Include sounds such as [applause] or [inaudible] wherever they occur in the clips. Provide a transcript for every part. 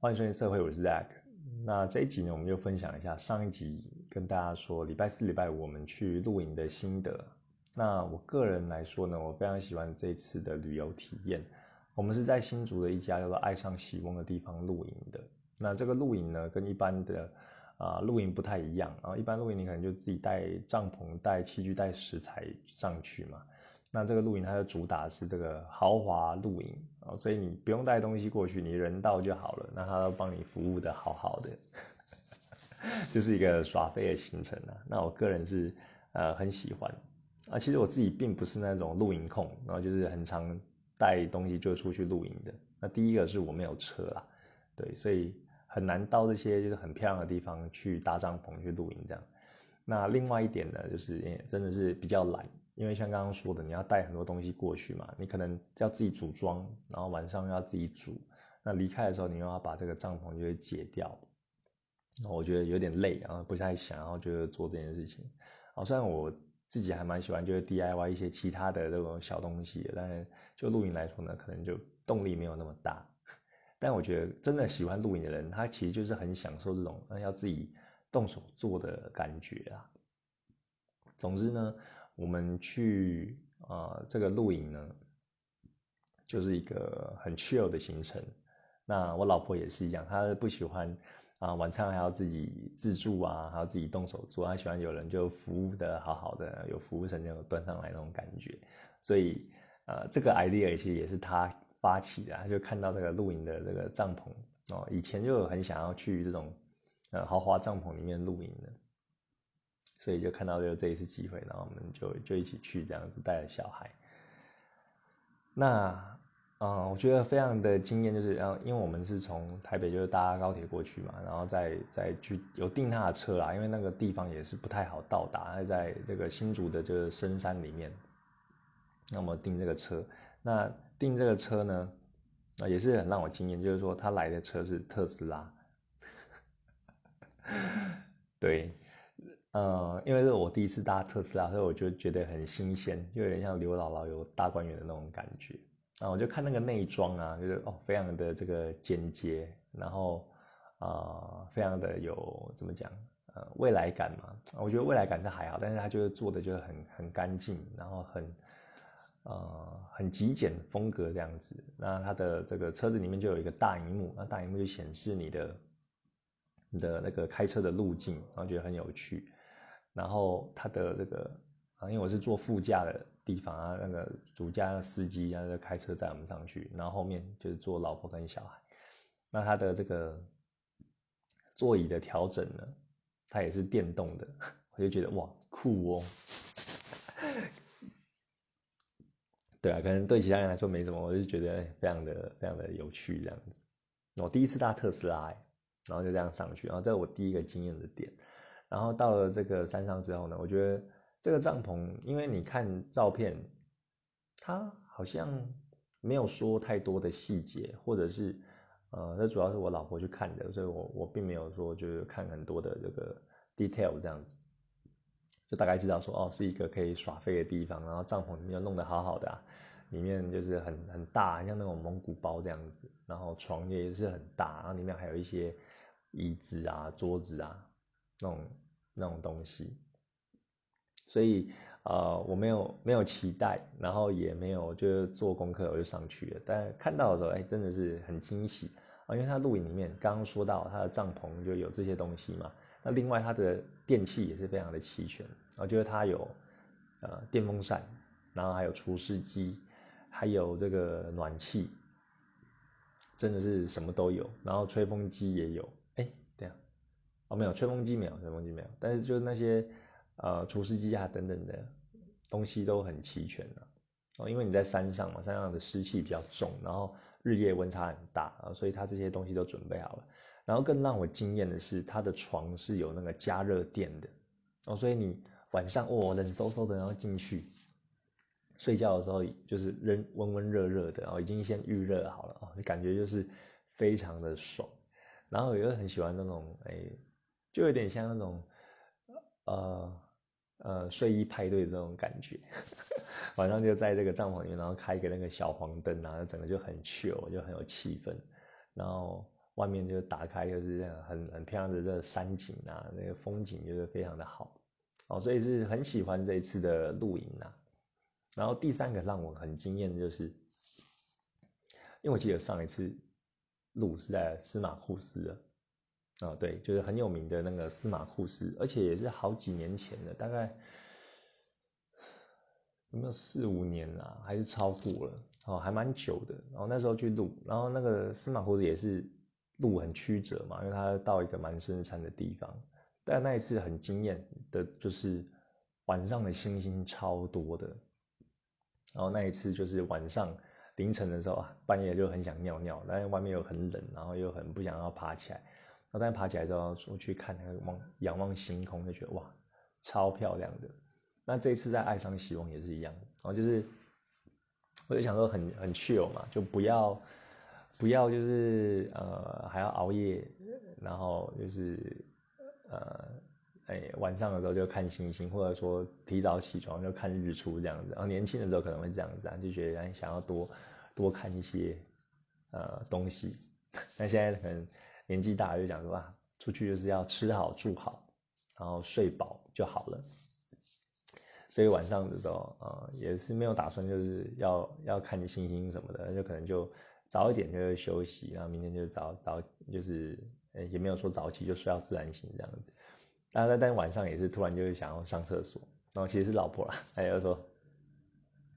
欢迎收听社会，我是 Zack。那这一集呢，我们就分享一下上一集跟大家说礼拜四、礼拜五我们去露营的心得。那我个人来说呢，我非常喜欢这次的旅游体验。我们是在新竹的一家叫做“爱上喜翁”的地方露营的。那这个露营呢，跟一般的啊露营不太一样。然后一般露营你可能就自己带帐篷、带器具、带食材上去嘛。那这个露营它的主打是这个豪华露营啊，所以你不用带东西过去，你人到就好了。那他都帮你服务的好好的，[laughs] 就是一个耍飞的行程啊。那我个人是呃很喜欢啊。其实我自己并不是那种露营控，然后就是很常带东西就出去露营的。那第一个是我没有车啦，对，所以很难到这些就是很漂亮的地方去搭帐篷去露营这样。那另外一点呢，就是真的是比较懒。因为像刚刚说的，你要带很多东西过去嘛，你可能要自己组装，然后晚上要自己煮，那离开的时候你又要把这个帐篷就会解掉，我觉得有点累，然后不太想要就做这件事情。好，虽然我自己还蛮喜欢就是 DIY 一些其他的这种小东西，但是就露营来说呢，可能就动力没有那么大。但我觉得真的喜欢露营的人，他其实就是很享受这种要自己动手做的感觉啊。总之呢。我们去啊，这个露营呢，就是一个很 chill 的行程。那我老婆也是一样，她不喜欢啊，晚餐还要自己自助啊，还要自己动手做。她喜欢有人就服务的好好的，有服务生就端上来那种感觉。所以呃，这个 idea 其实也是她发起的。她就看到这个露营的这个帐篷哦，以前就很想要去这种呃豪华帐篷里面露营的。所以就看到就这一次机会，然后我们就就一起去这样子带着小孩。那嗯，我觉得非常的惊艳，就是然后因为我们是从台北就是搭高铁过去嘛，然后再再去有订他的车啦，因为那个地方也是不太好到达，还在这个新竹的这个深山里面。那么订这个车，那订这个车呢，啊也是很让我惊艳，就是说他来的车是特斯拉，[laughs] 对。呃，因为是我第一次搭特斯拉，所以我就觉得很新鲜，就有点像刘姥姥有大观园的那种感觉。然后我就看那个内装啊，就是哦，非常的这个简洁，然后啊，非常的有怎么讲，呃，未来感嘛。我觉得未来感是还好，但是它就是做的就是很很干净，然后很呃很极简风格这样子。那它的这个车子里面就有一个大荧幕，那大荧幕就显示你的你的那个开车的路径，然后觉得很有趣。然后他的这个啊，因为我是坐副驾的地方啊，那个主驾司机啊在开车载我们上去，然后后面就是坐老婆跟小孩。那他的这个座椅的调整呢，它也是电动的，[laughs] 我就觉得哇酷哦。对啊，可能对其他人来说没什么，我就觉得非常的非常的有趣这样子。我第一次搭特斯拉，然后就这样上去，然后这是我第一个经验的点。然后到了这个山上之后呢，我觉得这个帐篷，因为你看照片，它好像没有说太多的细节，或者是，呃，这主要是我老婆去看的，所以我我并没有说就是看很多的这个 detail 这样子，就大概知道说哦是一个可以耍飞的地方，然后帐篷里面弄得好好的，里面就是很很大，像那种蒙古包这样子，然后床也是很大，然后里面还有一些椅子啊、桌子啊。那种那种东西，所以呃我没有没有期待，然后也没有就是做功课，我就上去了。但看到的时候，哎，真的是很惊喜啊！因为它录影里面刚刚说到它的帐篷就有这些东西嘛，那另外它的电器也是非常的齐全啊，就是它有呃电风扇，然后还有除湿机，还有这个暖气，真的是什么都有，然后吹风机也有。哦，没有吹风机，没有吹风机，没有。但是就是那些呃除湿机啊等等的东西都很齐全的哦，因为你在山上嘛，山上的湿气比较重，然后日夜温差很大啊，所以它这些东西都准备好了。然后更让我惊艳的是，它的床是有那个加热垫的哦，所以你晚上哦冷飕飕的，然后进去睡觉的时候就是温温温热热的，然后已经先预热好了啊，感觉就是非常的爽。然后我又很喜欢那种哎。就有点像那种，呃呃睡衣派对的那种感觉，[laughs] 晚上就在这个帐篷里面，然后开一个那个小黄灯啊，整个就很 chill，就很有气氛。然后外面就打开就是很很漂亮的这个山景啊，那个风景就是非常的好哦，所以是很喜欢这一次的露营啊。然后第三个让我很惊艳的就是，因为我记得上一次录是在司马库斯的，哦对，就是很有名的那个司马库斯，而且也是好几年前的，大概有没有四五年啊，还是超过了哦，还蛮久的。然后那时候去录，然后那个司马库斯也是。路很曲折嘛，因为他到一个蛮深山的地方。但那一次很惊艳的，就是晚上的星星超多的。然后那一次就是晚上凌晨的时候啊，半夜就很想尿尿，但是外面又很冷，然后又很不想要爬起来。然后但爬起来之后，我去看那个望仰望星空，就觉得哇，超漂亮的。那这一次在爱上希望也是一样，然后就是我就想说很很 chill 嘛，就不要。不要就是呃还要熬夜，然后就是呃哎晚上的时候就看星星，或者说提早起床就看日出这样子。然后年轻的时候可能会这样子啊，就觉得想要多多看一些呃东西。[laughs] 但现在可能年纪大，就讲说啊，出去就是要吃好住好，然后睡饱就好了。所以晚上的时候啊，也是没有打算就是要要看星星什么的，就可能就。早一点就休息，然后明天就早早就是，呃，也没有说早起，就睡到自然醒这样子。但但但晚上也是突然就是想要上厕所，然后其实是老婆啦，她就说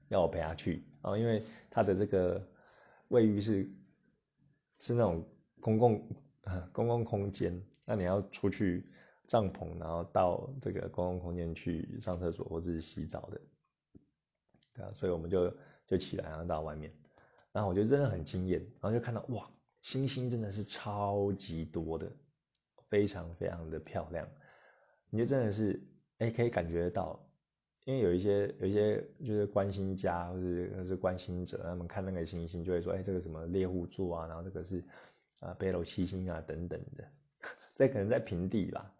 要我陪她去，然后因为她的这个卫浴是是那种公共公共空间，那你要出去帐篷，然后到这个公共空间去上厕所或者是洗澡的，对啊，所以我们就就起来然后到外面。然后我觉得真的很惊艳，然后就看到哇，星星真的是超级多的，非常非常的漂亮。你就真的是哎，可以感觉到，因为有一些有一些就是关心家或者是关心者，他们看那个星星就会说，哎，这个什么猎户座啊，然后这个是啊北斗七星啊等等的。[laughs] 这可能在平地吧，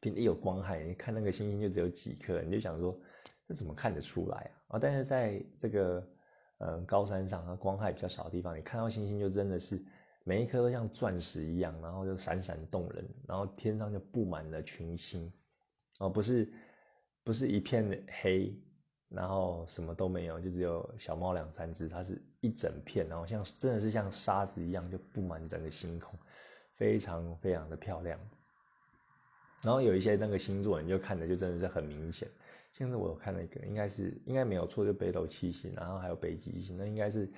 平地有光害，你看那个星星就只有几颗，你就想说这怎么看得出来啊？啊，但是在这个。嗯，高山上啊，光害比较少的地方，你看到星星就真的是每一颗都像钻石一样，然后就闪闪动人，然后天上就布满了群星，哦，不是不是一片黑，然后什么都没有，就只有小猫两三只，它是一整片，然后像真的是像沙子一样就布满整个星空，非常非常的漂亮。然后有一些那个星座，你就看着就真的是很明显。现在我有看那个，应该是应该没有错，就北斗七星，然后还有北极星，那应该是，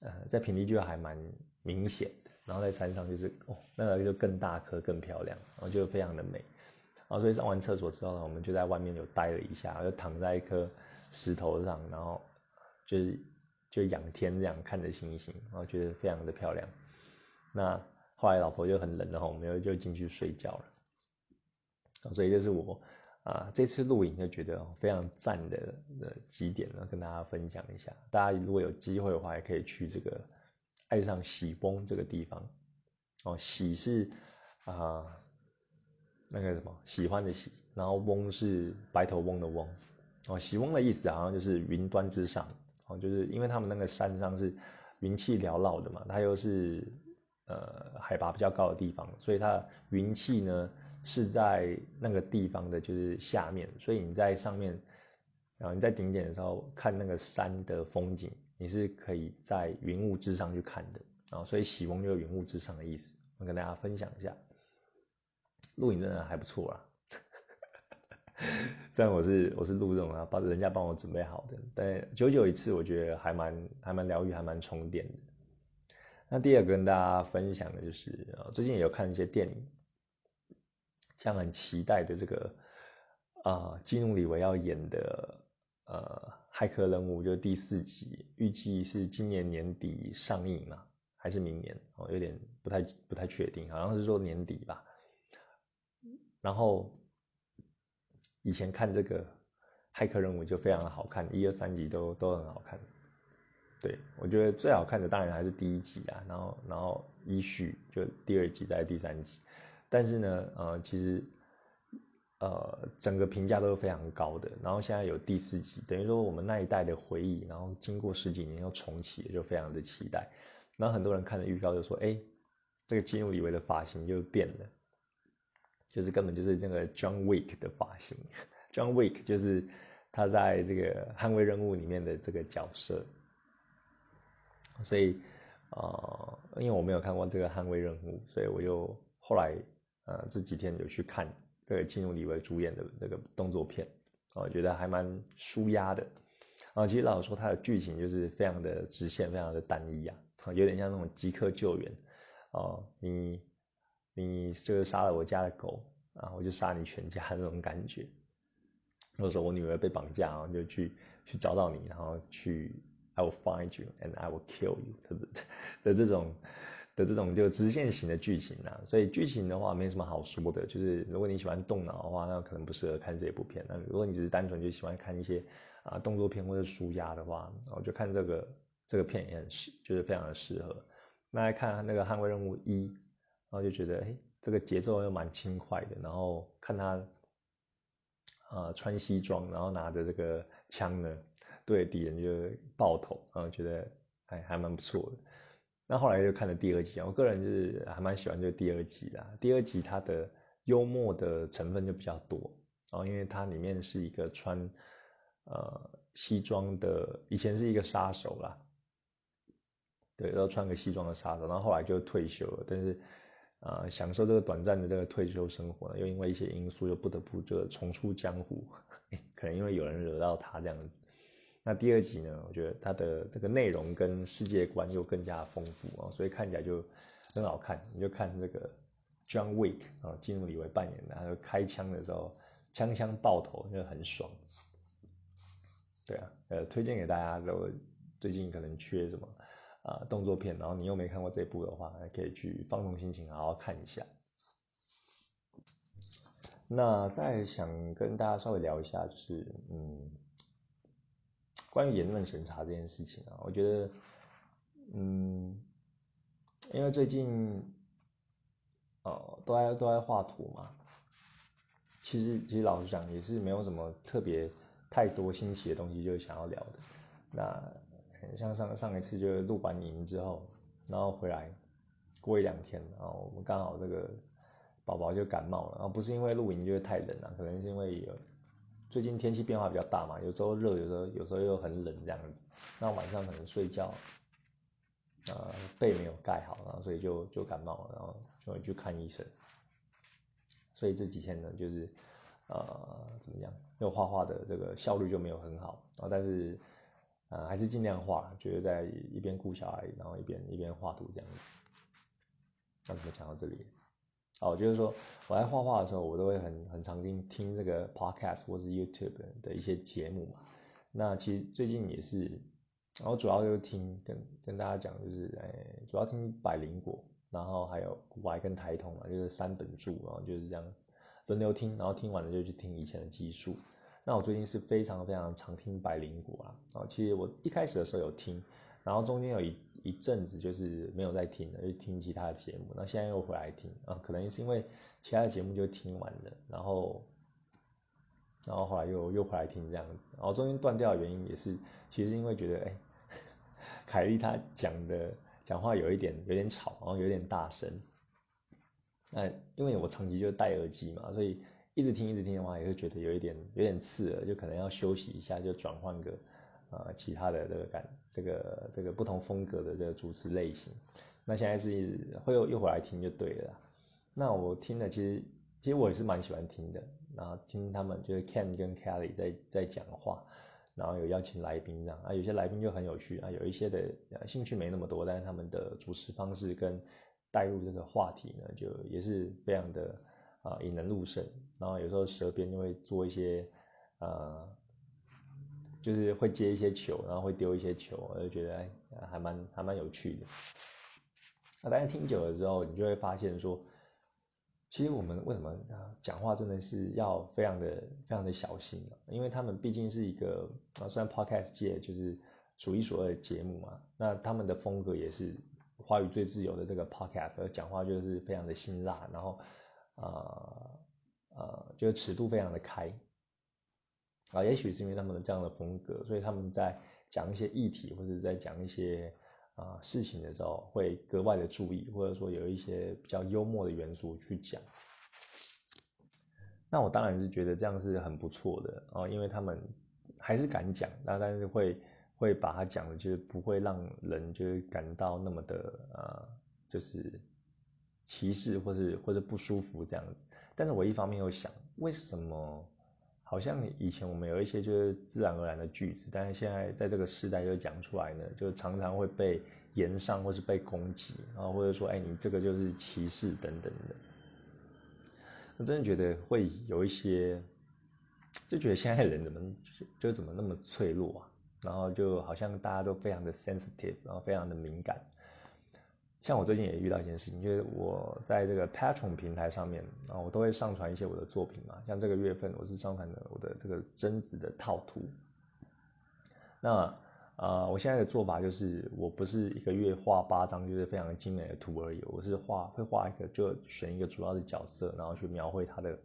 呃，在平地就还蛮明显的，然后在山上就是哦，那个就更大颗、更漂亮，然后就非常的美，然后所以上完厕所之后呢，我们就在外面有待了一下，就躺在一颗石头上，然后就是就仰天这样看着星星，然后觉得非常的漂亮。那后来老婆就很冷然后，我们又就进去睡觉了，所以就是我。啊，这次录影就觉得非常赞的的几点呢，跟大家分享一下。大家如果有机会的话，也可以去这个爱上喜翁这个地方。哦，喜是啊那个什么喜欢的喜，然后翁是白头翁的翁。哦，喜翁的意思好像就是云端之上。哦，就是因为他们那个山上是云气缭绕的嘛，它又是呃海拔比较高的地方，所以它云气呢。是在那个地方的，就是下面，所以你在上面，然后你在顶点的时候看那个山的风景，你是可以在云雾之上去看的啊，所以喜翁就是云雾之上的意思。我跟大家分享一下，录影真的还不错啊。[laughs] 虽然我是我是录这种啊，帮人家帮我准备好的，但久久一次，我觉得还蛮还蛮疗愈，还蛮充电的。那第二个跟大家分享的就是，最近也有看一些电影。像很期待的这个啊，基努里维要演的呃骇客任务，就第四集，预计是今年年底上映嘛，还是明年？哦，有点不太不太确定，好像是说年底吧。然后以前看这个骇客任务就非常的好看，一二三集都都很好看。对我觉得最好看的当然还是第一集啊，然后然后依序就第二集再第三集。但是呢，呃，其实，呃，整个评价都是非常高的。然后现在有第四集，等于说我们那一代的回忆，然后经过十几年又重启，就非常的期待。然后很多人看了预告就说：“哎，这个基努里维的发型又变了，就是根本就是那个 John Wick 的发型。John Wick 就是他在这个捍卫任务里面的这个角色，所以呃，因为我没有看过这个捍卫任务，所以我又后来呃这几天有去看这个基努里维主演的这个动作片，我觉得还蛮舒压的。啊，其实老实说，它的剧情就是非常的直线，非常的单一啊，有点像那种即刻救援。哦，你你就是杀了我家的狗啊，我就杀你全家那种感觉。或者说我女儿被绑架啊，就去去找到你，然后去 I will find you and I will kill you [laughs] 的的这种的这种就直线型的剧情啊。所以剧情的话没什么好说的，就是如果你喜欢动脑的话，那可能不适合看这部片。那如果你只是单纯就喜欢看一些啊动作片或者舒压的话，我就看这个这个片也很适，就是非常的适合。那来看那个《捍卫任务一》，然后就觉得，哎，这个节奏又蛮轻快的。然后看他，呃，穿西装，然后拿着这个枪呢，对敌人就爆头，然后觉得还还蛮不错的。那后来就看了第二集，我个人是还蛮喜欢这第二集的。第二集它的幽默的成分就比较多，然后因为它里面是一个穿呃西装的，以前是一个杀手啦。对，然后穿个西装的杀手，然后后来就退休了。但是，呃，享受这个短暂的这个退休生活，又因为一些因素，又不得不就重出江湖。[laughs] 可能因为有人惹到他这样子。那第二集呢，我觉得它的这个内容跟世界观又更加丰富啊，所以看起来就很好看。你就看这个 John Wick 啊，金努里维扮演的，他就开枪的时候，枪枪爆头，就很爽。对啊，呃，推荐给大家。如果最近可能缺什么？啊，动作片，然后你又没看过这部的话，可以去放松心情，好好看一下。那再想跟大家稍微聊一下，就是嗯，关于言论审查这件事情啊，我觉得，嗯，因为最近，呃，都在都在画图嘛，其实其实老实讲，也是没有什么特别太多新奇的东西，就是想要聊的。那。像上上一次就是录完营之后，然后回来过一两天，然后我们刚好这个宝宝就感冒了，然后不是因为露营就是太冷了，可能是因为有最近天气变化比较大嘛，有时候热，有时候有时候又很冷这样子，那晚上可能睡觉，呃被没有盖好，然后所以就就感冒了，然后就会去看医生，所以这几天呢就是呃怎么样，就画画的这个效率就没有很好，啊但是。啊，还是尽量画，就是在一边顾小孩，然后一边一边画图这样子。那怎么讲到这里？哦，就是说我在画画的时候，我都会很很常听听这个 podcast 或是 YouTube 的一些节目嘛。那其实最近也是，然后主要就是听跟跟大家讲，就是哎，主要听百灵果，然后还有古白跟台通嘛，就是三本柱，然后就是这样轮流听，然后听完了就去听以前的技术。那我最近是非常非常常听百灵果啊，啊，其实我一开始的时候有听，然后中间有一一阵子就是没有再听了，就听其他的节目，那现在又回来听啊，可能是因为其他的节目就听完了，然后，然后后来又又回来听这样子，然后中间断掉的原因也是，其实因为觉得哎，[laughs] 凯莉她讲的讲话有一点有点吵，然后有点大声，那因为我长期就戴耳机嘛，所以。一直听一直听的话，也会觉得有一点有点刺耳，就可能要休息一下，就转换个呃其他的这个感这个这个不同风格的这个主持类型。那现在是会又又回来听就对了。那我听了，其实其实我也是蛮喜欢听的。然后听他们就是 Ken 跟 Kelly 在在讲话，然后有邀请来宾这样啊，有些来宾就很有趣啊，有一些的兴趣没那么多，但是他们的主持方式跟带入这个话题呢，就也是非常的啊引人入胜。然后有时候舌边就会做一些，呃，就是会接一些球，然后会丢一些球，我就觉得哎，还蛮还蛮有趣的。那但是听久了之后，你就会发现说，其实我们为什么讲话真的是要非常的非常的小心因为他们毕竟是一个啊，虽然 podcast 界就是数一数二的节目嘛，那他们的风格也是华语最自由的这个 podcast，讲话就是非常的辛辣，然后啊。呃，呃就是尺度非常的开啊，也许是因为他们的这样的风格，所以他们在讲一些议题或者在讲一些啊事情的时候，会格外的注意，或者说有一些比较幽默的元素去讲。那我当然是觉得这样是很不错的哦，因为他们还是敢讲，那但是会会把它讲的，就是不会让人就是感到那么的呃，就是歧视或者或者不舒服这样子。但是我一方面又想，为什么好像以前我们有一些就是自然而然的句子，但是现在在这个时代就讲出来呢，就常常会被言上或是被攻击啊，或者说哎你这个就是歧视等等的。我真的觉得会有一些，就觉得现在人怎么就怎么那么脆弱啊？然后就好像大家都非常的 sensitive，然后非常的敏感。像我最近也遇到一件事情，就是我在这个 Patron 平台上面，啊我都会上传一些我的作品嘛。像这个月份，我是上传的我的这个贞子的套图。那呃，我现在的做法就是，我不是一个月画八张就是非常精美的图而已，我是画会画一个，就选一个主要的角色，然后去描绘他的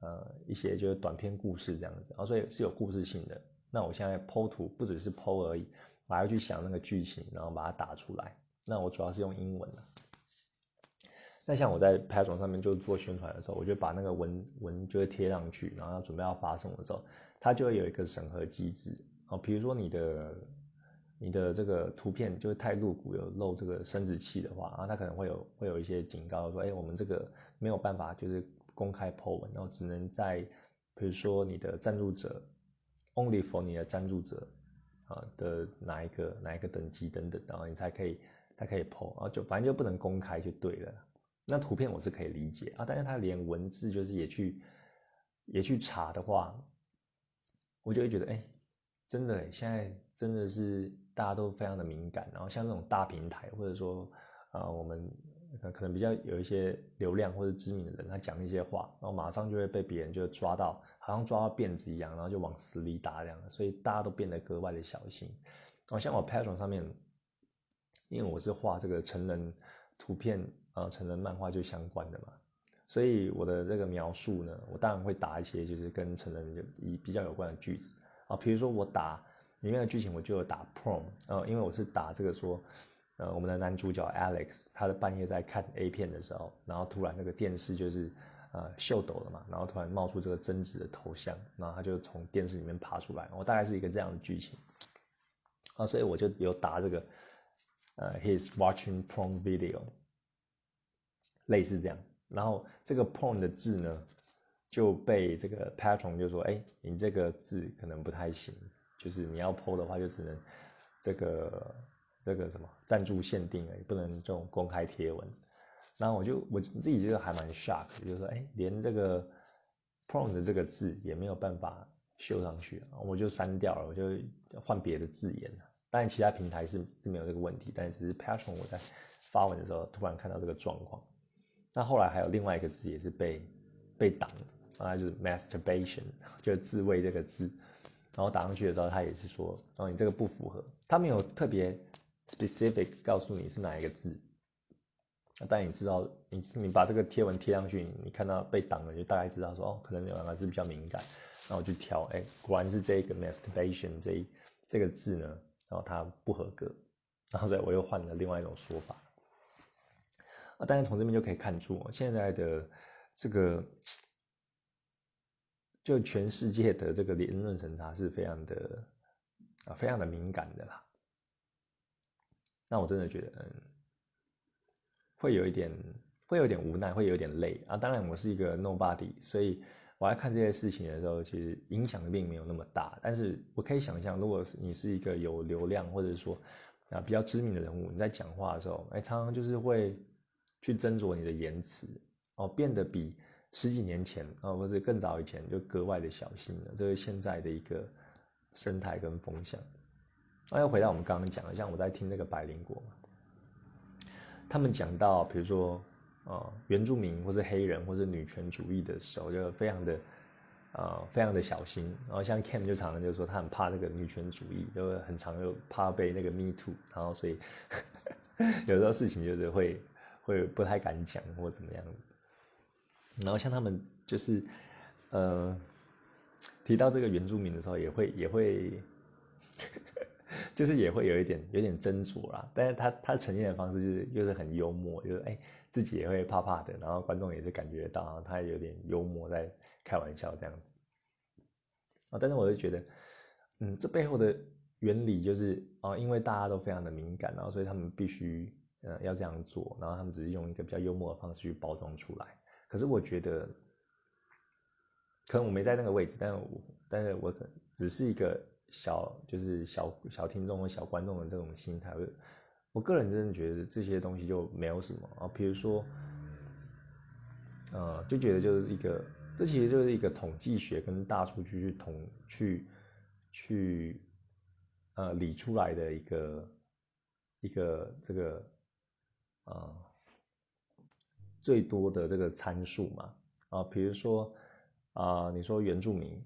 呃一些就是短篇故事这样子，然后所以是有故事性的。那我现在剖图不只是剖而已，我还要去想那个剧情，然后把它打出来。那我主要是用英文的。那像我在 p a t r o n 上面就做宣传的时候，我就把那个文文就会贴上去，然后要准备要发送的时候，它就会有一个审核机制哦，比如说你的。你的这个图片就是太露骨，有露这个生殖器的话，然后它可能会有会有一些警告说，哎，我们这个没有办法就是公开 po 文，然后只能在比如说你的赞助者 only for 你的赞助者啊的哪一个哪一个等级等等，然后你才可以才可以 po，然后就反正就不能公开就对了。那图片我是可以理解啊，但是他连文字就是也去也去查的话，我就会觉得，哎，真的现在真的是。大家都非常的敏感，然后像这种大平台，或者说，呃，我们可能比较有一些流量或者知名的人，他讲一些话，然后马上就会被别人就抓到，好像抓到辫子一样，然后就往死里打这样，所以大家都变得格外的小心。哦像我 Patreon 上面，因为我是画这个成人图片，呃，成人漫画就相关的嘛，所以我的这个描述呢，我当然会打一些就是跟成人就以比较有关的句子啊，比如说我打。里面的剧情我就有打 prom，呃，因为我是打这个说，呃，我们的男主角 Alex，他的半夜在看 A 片的时候，然后突然那个电视就是呃秀抖了嘛，然后突然冒出这个贞子的头像，然后他就从电视里面爬出来，我大概是一个这样的剧情，啊，所以我就有打这个，呃，he's watching prom video，类似这样，然后这个 prom 的字呢就被这个 patron 就说，哎，你这个字可能不太行。就是你要 PO 的话，就只能这个这个什么赞助限定了，也不能这种公开贴文。然后我就我自己觉得还蛮 shock，就是说，哎，连这个 PRO 的这个字也没有办法修上去，我就删掉了，我就换别的字眼了。当然，其他平台是是没有这个问题，但只是 Patreon 我在发文的时候突然看到这个状况。那后来还有另外一个字也是被被挡，啊，就是 masturbation，[laughs] 就是自慰这个字。然后打上去的时候，他也是说：“哦，你这个不符合。”他没有特别 specific 告诉你是哪一个字，但你知道，你你把这个贴文贴上去，你看到被挡了，就大概知道说：“哦，可能有两个字比较敏感。”然后我就挑，哎，果然是这个 masturbation 这一这个字呢，然后它不合格。然后所以我又换了另外一种说法。啊，但是从这边就可以看出，现在的这个。就全世界的这个言论审查是非常的啊，非常的敏感的啦。那我真的觉得，嗯，会有一点，会有点无奈，会有点累啊。当然，我是一个 nobody，所以我在看这些事情的时候，其实影响并没有那么大。但是我可以想象，如果是你是一个有流量，或者说啊比较知名的人物，你在讲话的时候，哎，常常就是会去斟酌你的言辞哦，变得比。十几年前啊，或者更早以前，就格外的小心了。这是现在的一个生态跟风向。那又回到我们刚刚讲的，像我在听那个百灵果，他们讲到，比如说啊，原住民或是黑人或是女权主义的时候，就非常的啊，非常的小心。然后像 Ken 就常常就说，他很怕那个女权主义，就很常又怕被那个 Me Too，然后所以 [laughs] 有时候事情就是会会不太敢讲或怎么样。然后像他们就是，呃，提到这个原住民的时候，也会也会就是也会有一点有点斟酌啦，但是他他呈现的方式就是又是很幽默，就是哎自己也会怕怕的，然后观众也是感觉到他有点幽默在开玩笑这样子啊，但是我就觉得，嗯，这背后的原理就是啊，因为大家都非常的敏感，然后所以他们必须呃要这样做，然后他们只是用一个比较幽默的方式去包装出来。可是我觉得，可能我没在那个位置，但我但是我只是一个。小就是小小听众和小观众的这种心态，我个人真的觉得这些东西就没有什么啊。比如说，呃，就觉得就是一个，这其实就是一个统计学跟大数据去统去去呃理出来的一个一个这个啊最多的这个参数嘛啊，比如说啊，你说原住民。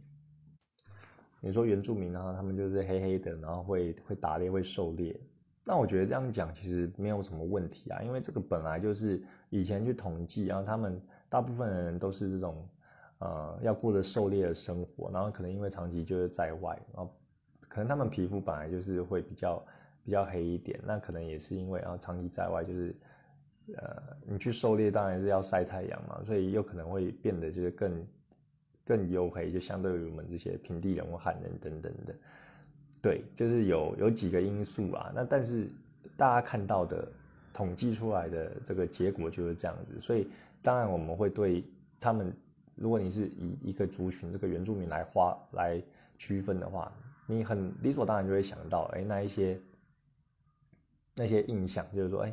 你说原住民呢，他们就是黑黑的，然后会会打猎，会狩猎。那我觉得这样讲其实没有什么问题啊，因为这个本来就是以前去统计，然后他们大部分的人都是这种，呃，要过着狩猎的生活，然后可能因为长期就是在外，然后可能他们皮肤本来就是会比较比较黑一点，那可能也是因为啊长期在外就是，呃，你去狩猎当然是要晒太阳嘛，所以有可能会变得就是更。更黝黑，就相对于我们这些平地人或汉人等等的，对，就是有有几个因素啊。那但是大家看到的统计出来的这个结果就是这样子，所以当然我们会对他们，如果你是以一个族群这个原住民来划来区分的话，你很理所当然就会想到，哎，那一些那些印象，就是说，哎。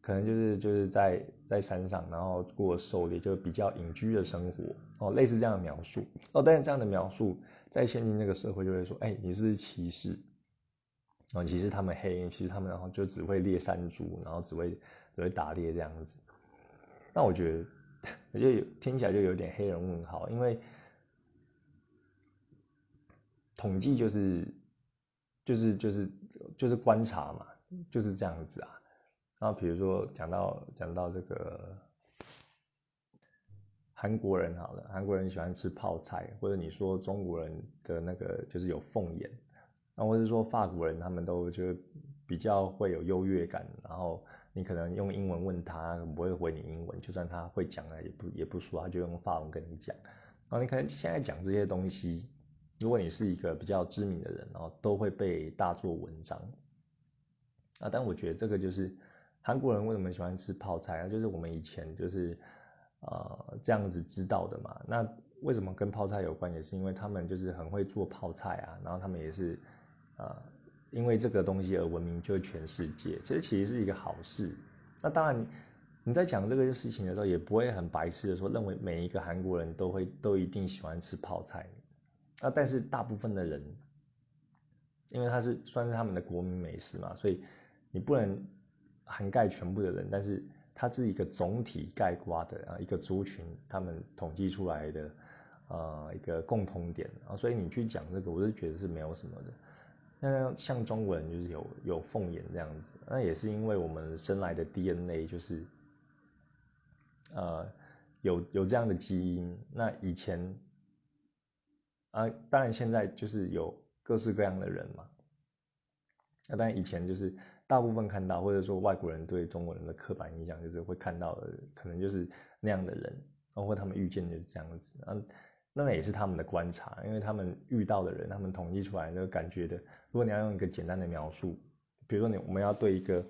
可能就是就是在在山上，然后过狩猎，就比较隐居的生活哦，类似这样的描述哦。但是这样的描述在现今那个社会就会说，哎，你是不是歧视？哦，其实他们黑，其实他们然后就只会猎山猪，然后只会只会打猎这样子。那我觉得，我觉得听起来就有点黑人问号，因为统计就是就是就是就是观察嘛，就是这样子啊。那比如说讲到讲到这个韩国人好了，韩国人喜欢吃泡菜，或者你说中国人的那个就是有凤眼，那或者说法国人他们都就比较会有优越感，然后你可能用英文问他不会回你英文，就算他会讲了也不也不说，他就用法文跟你讲。然后你可能现在讲这些东西，如果你是一个比较知名的人，然后都会被大做文章啊。但我觉得这个就是。韩国人为什么喜欢吃泡菜啊？就是我们以前就是，呃，这样子知道的嘛。那为什么跟泡菜有关？也是因为他们就是很会做泡菜啊，然后他们也是，呃，因为这个东西而闻名就全世界。其实其实是一个好事。那当然，你在讲这个事情的时候，也不会很白痴的说认为每一个韩国人都会都一定喜欢吃泡菜。那但是大部分的人，因为它是算是他们的国民美食嘛，所以你不能。涵盖全部的人，但是它是一个总体概括的啊，一个族群他们统计出来的呃一个共通点啊，所以你去讲这个，我是觉得是没有什么的。那像中国人就是有有凤眼这样子，那也是因为我们生来的 DNA 就是呃有有这样的基因。那以前啊，当然现在就是有各式各样的人嘛，那当然以前就是。大部分看到，或者说外国人对中国人的刻板印象，就是会看到的，可能就是那样的人，包括他们遇见就是这样子，嗯，那也是他们的观察，因为他们遇到的人，他们统计出来那个感觉的。如果你要用一个简单的描述，比如说你我们要对一个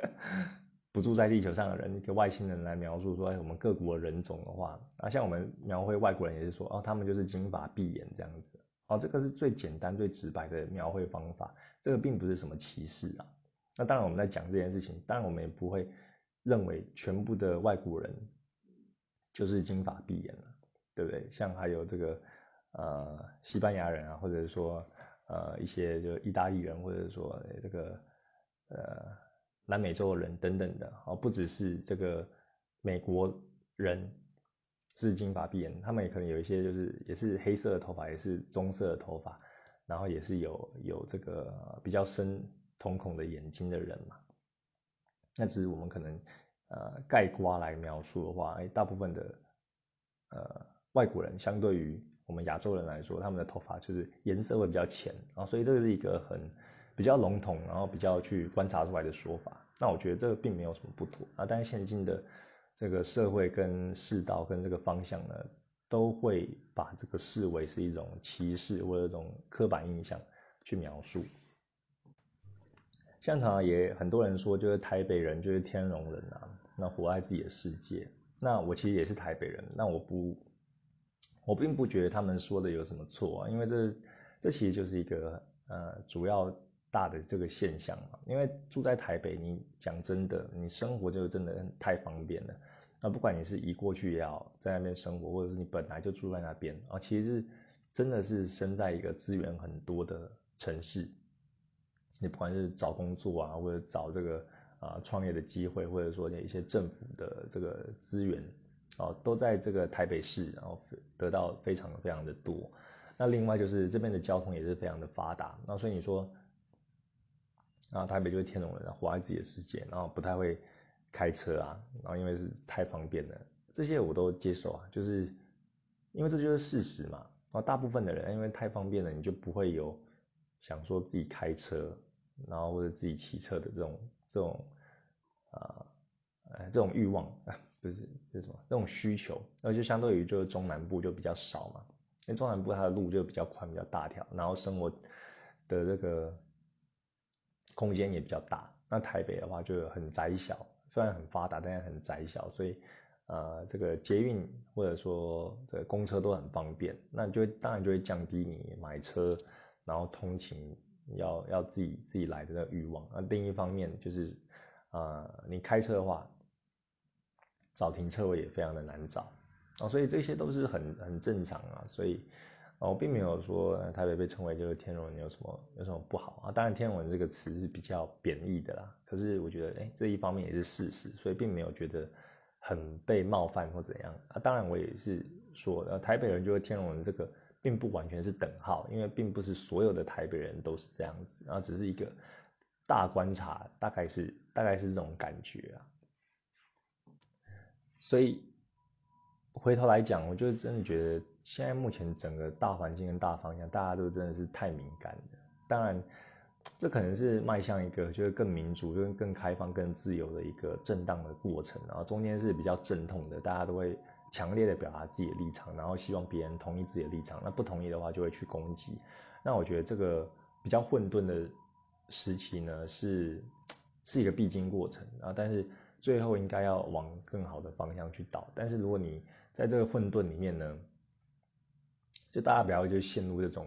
[laughs] 不住在地球上的人，一个外星人来描述说，哎，我们各国人种的话，啊，像我们描绘外国人也是说，哦，他们就是金发碧眼这样子，哦，这个是最简单最直白的描绘方法。这个并不是什么歧视啊，那当然我们在讲这件事情，当然我们也不会认为全部的外国人就是金发碧眼了，对不对？像还有这个呃西班牙人啊，或者是说呃一些就意大利人，或者说这个呃南美洲的人等等的哦，不只是这个美国人是金发碧眼，他们也可能有一些就是也是黑色的头发，也是棕色的头发。然后也是有有这个比较深瞳孔的眼睛的人嘛，那只是我们可能呃概括来描述的话，哎，大部分的呃外国人相对于我们亚洲人来说，他们的头发就是颜色会比较浅啊，所以这个是一个很比较笼统，然后比较去观察出来的说法。那我觉得这个并没有什么不妥啊，但是现今的这个社会跟世道跟这个方向呢，都会把这个视为是一种歧视或者一种刻板印象去描述。像常常也很多人说，就是台北人就是天龙人啊，那活在自己的世界。那我其实也是台北人，那我不，我并不觉得他们说的有什么错啊，因为这这其实就是一个呃主要大的这个现象嘛。因为住在台北，你讲真的，你生活就真的太方便了。那不管你是移过去也好，在那边生活，或者是你本来就住在那边啊，其实真的是生在一个资源很多的城市。你不管是找工作啊，或者找这个啊创业的机会，或者说你一些政府的这个资源，啊，都在这个台北市，然后得到非常非常的多。那另外就是这边的交通也是非常的发达。那所以你说，啊，台北就是天龙人，活在自己的世界，然后不太会开车啊，然后因为是太方便了，这些我都接受啊，就是因为这就是事实嘛。然后大部分的人因为太方便了，你就不会有想说自己开车。然后或者自己骑车的这种这种啊，呃，这种欲望啊 [laughs] 不是是什么？这种需求，那就相对于就是中南部就比较少嘛。因为中南部它的路就比较宽、比较大条，然后生活的这个空间也比较大。那台北的话就很窄小，虽然很发达，但是很窄小，所以呃，这个捷运或者说这个公车都很方便，那就当然就会降低你买车然后通勤。要要自己自己来的那欲望，那另一方面就是，呃，你开车的话，找停车位也非常的难找，哦，所以这些都是很很正常啊，所以，我并没有说台北被称为就是天龙人有什么有什么不好啊，当然天龙人这个词是比较贬义的啦，可是我觉得哎这一方面也是事实，所以并没有觉得很被冒犯或怎样啊，当然我也是说，呃，台北人就是天龙人这个。并不完全是等号，因为并不是所有的台北人都是这样子，然后只是一个大观察，大概是大概是这种感觉啊。所以回头来讲，我就真的觉得现在目前整个大环境跟大方向，大家都真的是太敏感了。当然，这可能是迈向一个就是更民主、更更开放、更自由的一个震荡的过程，然后中间是比较阵痛的，大家都会。强烈的表达自己的立场，然后希望别人同意自己的立场。那不同意的话，就会去攻击。那我觉得这个比较混沌的时期呢，是是一个必经过程啊。但是最后应该要往更好的方向去导。但是如果你在这个混沌里面呢，就大家不要就陷入这种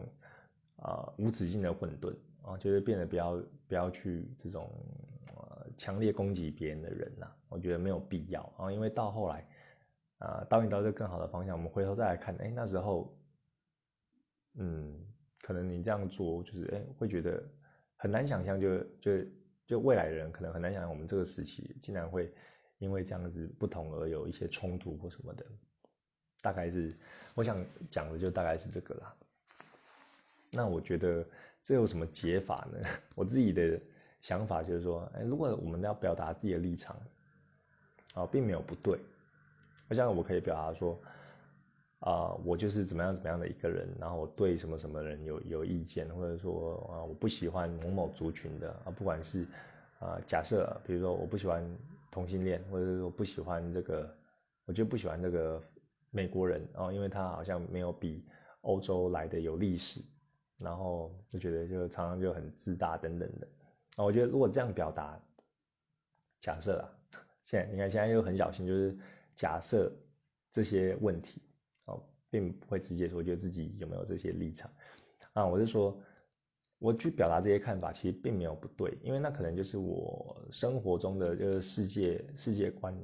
啊无止境的混沌啊，就是变得不要不要去这种呃强烈攻击别人的人呐。我觉得没有必要啊，因为到后来。啊，导引到一个更好的方向，我们回头再来看，哎，那时候，嗯，可能你这样做，就是哎，会觉得很难想象，就就就未来的人可能很难想象，我们这个时期竟然会因为这样子不同而有一些冲突或什么的，大概是我想讲的就大概是这个啦。那我觉得这有什么解法呢？[laughs] 我自己的想法就是说，哎，如果我们要表达自己的立场，啊，并没有不对。我想我可以表达说，啊，我就是怎么样怎么样的一个人，然后我对什么什么人有有意见，或者说啊，我不喜欢某某族群的啊，不管是啊，假设比如说我不喜欢同性恋，或者说不喜欢这个，我就不喜欢这个美国人啊，因为他好像没有比欧洲来的有历史，然后就觉得就常常就很自大等等的啊，我觉得如果这样表达，假设啊，现在你看现在又很小心，就是。假设这些问题，哦，并不会直接说，觉得自己有没有这些立场啊？我是说，我去表达这些看法，其实并没有不对，因为那可能就是我生活中的就是世界世界观。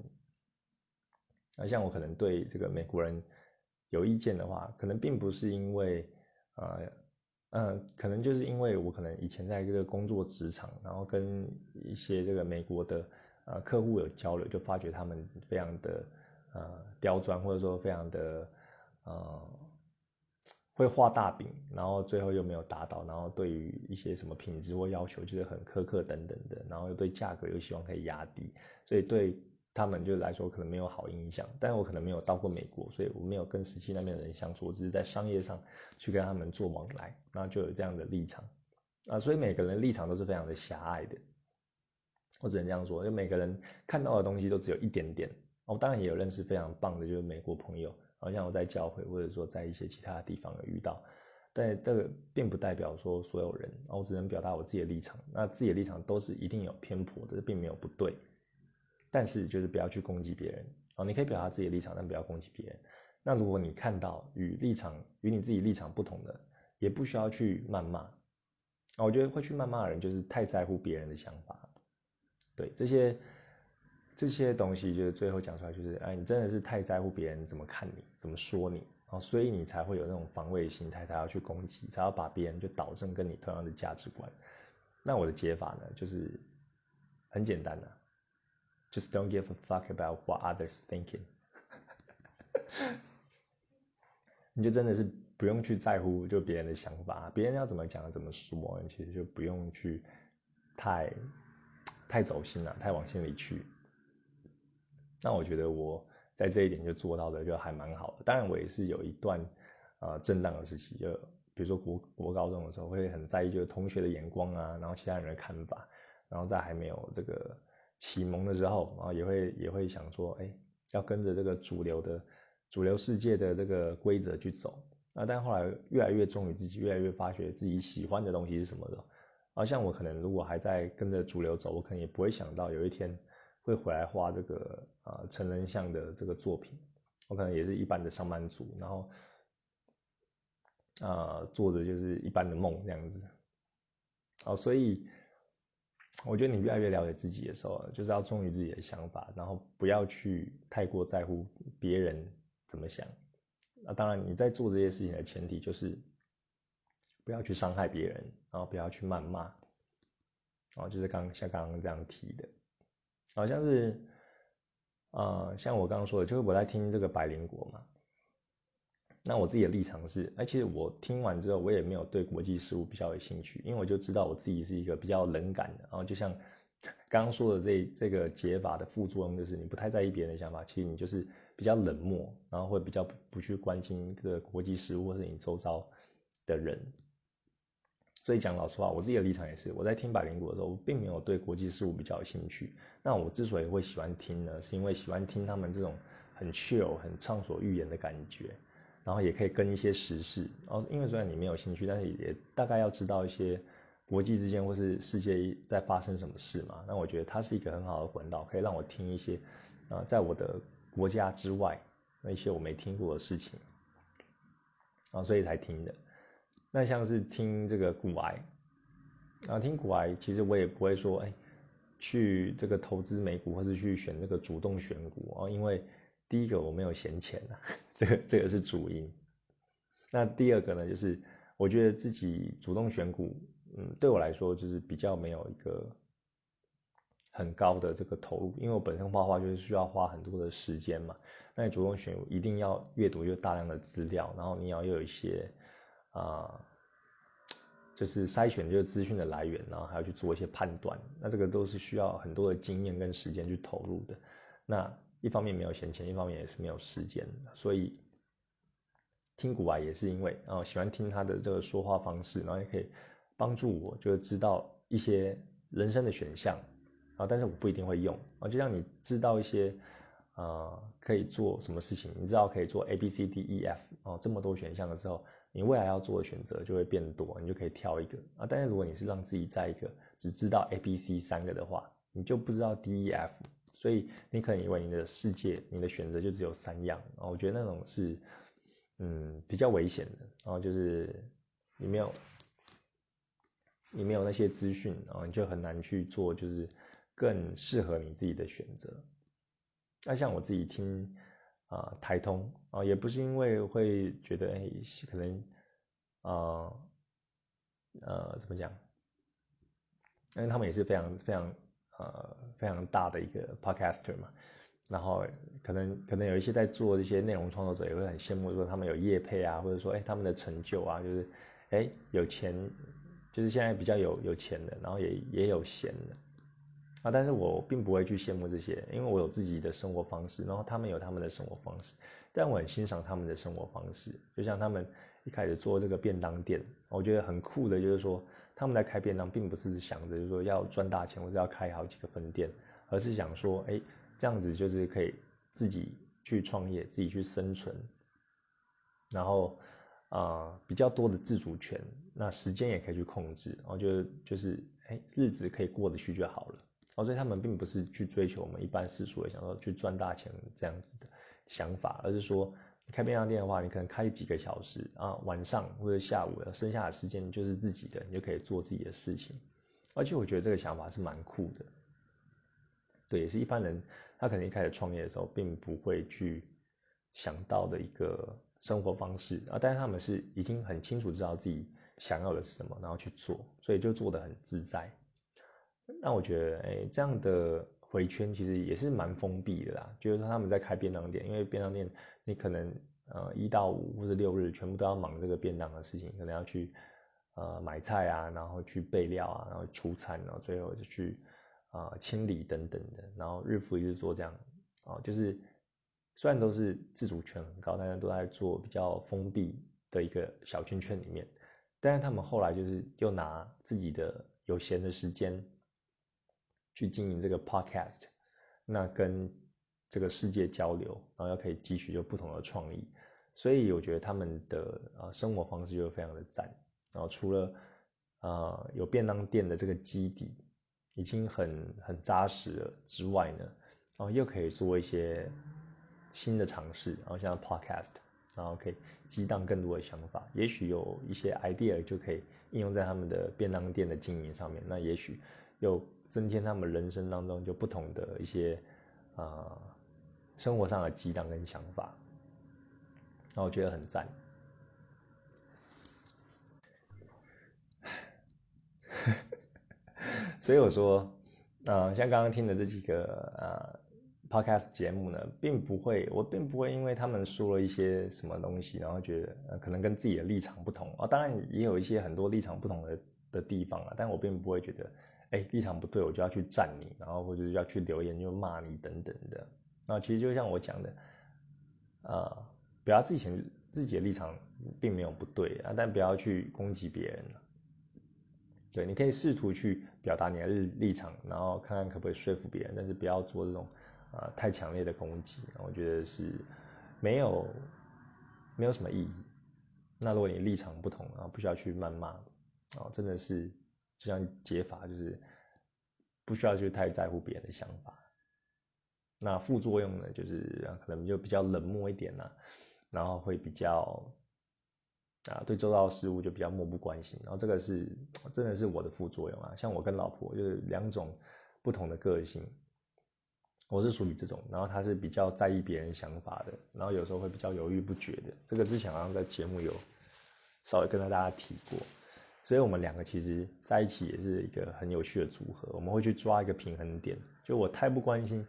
啊，像我可能对这个美国人有意见的话，可能并不是因为，呃，嗯，可能就是因为我可能以前在这个工作职场，然后跟一些这个美国的呃客户有交流，就发觉他们非常的。呃，刁钻或者说非常的呃，会画大饼，然后最后又没有达到，然后对于一些什么品质或要求就是很苛刻等等的，然后又对价格又希望可以压低，所以对他们就来说可能没有好印象，但我可能没有到过美国，所以我没有跟十七那边的人相处，我只是在商业上去跟他们做往来，然后就有这样的立场啊，所以每个人立场都是非常的狭隘的，我只能这样说，就每个人看到的东西都只有一点点。我当然也有认识非常棒的，就是美国朋友，好像我在教会或者说在一些其他地方有遇到，但这个并不代表说所有人，我只能表达我自己的立场，那自己的立场都是一定有偏颇的，并没有不对。但是就是不要去攻击别人哦，你可以表达自己的立场，但不要攻击别人。那如果你看到与立场与你自己立场不同的，也不需要去谩骂。我觉得会去谩骂的人，就是太在乎别人的想法。对这些这些东西，就是最后讲出来，就是哎，你真的是太在乎别人怎么看你，怎么说你哦，所以你才会有那种防卫心态，才要去攻击，才要把别人就导正跟你同样的价值观。那我的解法呢，就是很简单的。Just don't give a fuck about what others thinking。[laughs] 你就真的是不用去在乎就别人的想法，别人要怎么讲怎么说，你其实就不用去太太走心了，太往心里去。那我觉得我在这一点就做到的就还蛮好的。当然我也是有一段呃震荡的时期，就比如说国国高中的时候会很在意就是同学的眼光啊，然后其他人的看法，然后在还没有这个。启蒙的时候啊，也会也会想说，哎，要跟着这个主流的主流世界的这个规则去走。那但后来越来越忠于自己，越来越发觉自己喜欢的东西是什么的。而像我可能如果还在跟着主流走，我可能也不会想到有一天会回来画这个啊成人像的这个作品。我可能也是一般的上班族，然后啊做着就是一般的梦这样子。好，所以。我觉得你越来越了解自己的时候，就是要忠于自己的想法，然后不要去太过在乎别人怎么想。那当然，你在做这些事情的前提就是不要去伤害别人，然后不要去谩骂。然后就是刚像刚刚这样提的，好像是啊，像我刚刚说的，就是我在听这个百灵果嘛。那我自己的立场是，哎，其实我听完之后，我也没有对国际事务比较有兴趣，因为我就知道我自己是一个比较冷感的。然后就像刚刚说的这这个解法的副作用，就是你不太在意别人的想法，其实你就是比较冷漠，然后会比较不不去关心这个国际事务或是你周遭的人。所以讲老实话，我自己的立场也是，我在听百灵果的时候，我并没有对国际事务比较有兴趣。那我之所以会喜欢听呢，是因为喜欢听他们这种很 chill、很畅所欲言的感觉。然后也可以跟一些时事，然后因为虽然你没有兴趣，但是也大概要知道一些国际之间或是世界在发生什么事嘛。那我觉得它是一个很好的管道，可以让我听一些啊，在我的国家之外那一些我没听过的事情，啊，所以才听的。那像是听这个股癌，啊，听股癌，其实我也不会说哎，去这个投资美股或是去选这个主动选股啊，因为。第一个我没有闲钱啊，[laughs] 这个这个是主因。那第二个呢，就是我觉得自己主动选股，嗯，对我来说就是比较没有一个很高的这个投入，因为我本身画画就是需要花很多的时间嘛。那你主动选一定要阅读又大量的资料，然后你要又有一些啊，就是筛选这个资讯的来源，然后还要去做一些判断，那这个都是需要很多的经验跟时间去投入的。那一方面没有闲钱，一方面也是没有时间所以听古玩也是因为啊喜欢听他的这个说话方式，然后也可以帮助我，就是知道一些人生的选项啊，但是我不一定会用啊，就像你知道一些啊可以做什么事情，你知道可以做 A B C D E F 哦这么多选项的时候，你未来要做的选择就会变多，你就可以挑一个啊。但是如果你是让自己在一个只知道 A B C 三个的话，你就不知道 D E F。所以你可能以为你的世界、你的选择就只有三样啊？我觉得那种是，嗯，比较危险的。然后就是你没有，你没有那些资讯，然后你就很难去做，就是更适合你自己的选择。那像我自己听啊台通啊，也不是因为会觉得哎，可能啊呃怎么讲？因为他们也是非常非常。呃，非常大的一个 podcaster 嘛，然后可能可能有一些在做这些内容创作者也会很羡慕，说他们有业配啊，或者说哎他们的成就啊，就是哎有钱，就是现在比较有有钱的，然后也也有闲的，啊，但是我并不会去羡慕这些，因为我有自己的生活方式，然后他们有他们的生活方式，但我很欣赏他们的生活方式。就像他们一开始做这个便当店，我觉得很酷的，就是说他们在开便当，并不是想着就是说要赚大钱或者要开好几个分店，而是想说，哎，这样子就是可以自己去创业，自己去生存，然后啊比较多的自主权，那时间也可以去控制，我觉得就是哎日子可以过得去就好了。所以他们并不是去追求我们一般世俗的想说去赚大钱这样子的想法，而是说开便当店的话，你可能开几个小时啊，晚上或者下午剩下的时间就是自己的，你就可以做自己的事情。而且我觉得这个想法是蛮酷的，对，也是一般人他可能一开始创业的时候并不会去想到的一个生活方式啊，但是他们是已经很清楚知道自己想要的是什么，然后去做，所以就做得很自在。那我觉得，哎，这样的回圈其实也是蛮封闭的啦。就是说他们在开便当店，因为便当店你可能呃一到五或者六日全部都要忙这个便当的事情，可能要去呃买菜啊，然后去备料啊，然后出餐，然后最后就去啊清理等等的，然后日复一日做这样啊，就是虽然都是自主权很高，大家都在做比较封闭的一个小圈圈里面，但是他们后来就是又拿自己的有闲的时间。去经营这个 podcast，那跟这个世界交流，然后又可以汲取就不同的创意，所以我觉得他们的啊生活方式就非常的赞。然后除了啊有便当店的这个基底已经很很扎实了之外呢，然后又可以做一些新的尝试，然后像 podcast，然后可以激荡更多的想法，也许有一些 idea 就可以应用在他们的便当店的经营上面，那也许又。增添他们人生当中就不同的一些啊生活上的激荡跟想法，那我觉得很赞。[laughs] 所以我说，呃，像刚刚听的这几个呃 podcast 节目呢，并不会，我并不会因为他们说了一些什么东西，然后觉得可能跟自己的立场不同啊，当然也有一些很多立场不同的的地方啊，但我并不会觉得。哎，立场不对，我就要去赞你，然后或者要去留言就骂你等等的。那其实就像我讲的，呃，表达自己自己的立场并没有不对啊，但不要去攻击别人对，你可以试图去表达你的立场，然后看看可不可以说服别人，但是不要做这种啊太强烈的攻击，我觉得是没有没有什么意义。那如果你立场不同啊，不需要去谩骂啊，真的是。就像解法，就是不需要去太在乎别人的想法。那副作用呢，就是可能就比较冷漠一点啦，然后会比较啊，对周遭事物就比较漠不关心。然后这个是真的是我的副作用啊。像我跟老婆就是两种不同的个性，我是属于这种，然后他是比较在意别人想法的，然后有时候会比较犹豫不决的。这个之前好像在节目有稍微跟大家提过。所以，我们两个其实在一起也是一个很有趣的组合。我们会去抓一个平衡点。就我太不关心，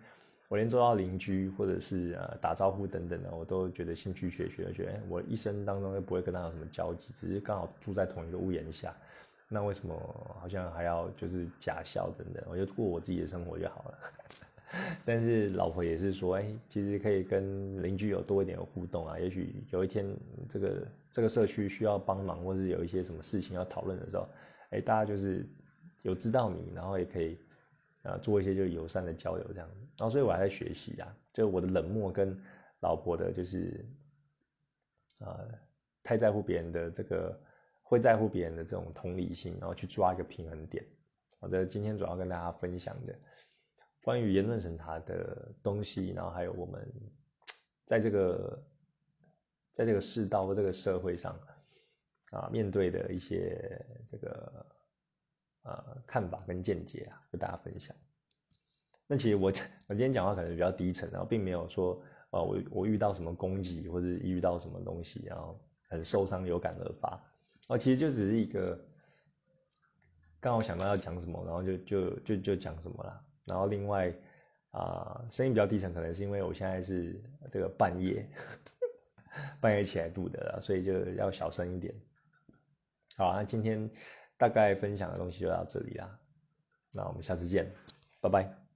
我连做到邻居或者是呃打招呼等等的，我都觉得兴趣缺缺，觉得我一生当中又不会跟他有什么交集，只是刚好住在同一个屋檐下，那为什么好像还要就是假笑等等？我就过我自己的生活就好了。[laughs] 但是老婆也是说，哎，其实可以跟邻居有多一点互动啊。也许有一天这个这个社区需要帮忙，或是有一些什么事情要讨论的时候，哎，大家就是有知道你，然后也可以啊做一些就友善的交流这样子。然后所以我还在学习啊，就我的冷漠跟老婆的就是啊太在乎别人的这个会在乎别人的这种同理心，然后去抓一个平衡点。我在今天主要跟大家分享的。关于言论审查的东西，然后还有我们 [tsk] 在这个在这个世道或这个社会上啊，面对的一些这个呃看法跟见解啊，跟大家分享。那其实我 [laughs] 我今天讲话可能比较低沉，然后并没有说啊我我遇到什么攻击或者遇到什么东西，然后很受伤有感而发。哦，其实就只是一个刚好想到要讲什么，然后就就就就讲什么了。然后另外啊，声音比较低沉，可能是因为我现在是这个半夜 [laughs] 半夜起来录的，所以就要小声一点。好，那今天大概分享的东西就到这里啦，那我们下次见。拜拜。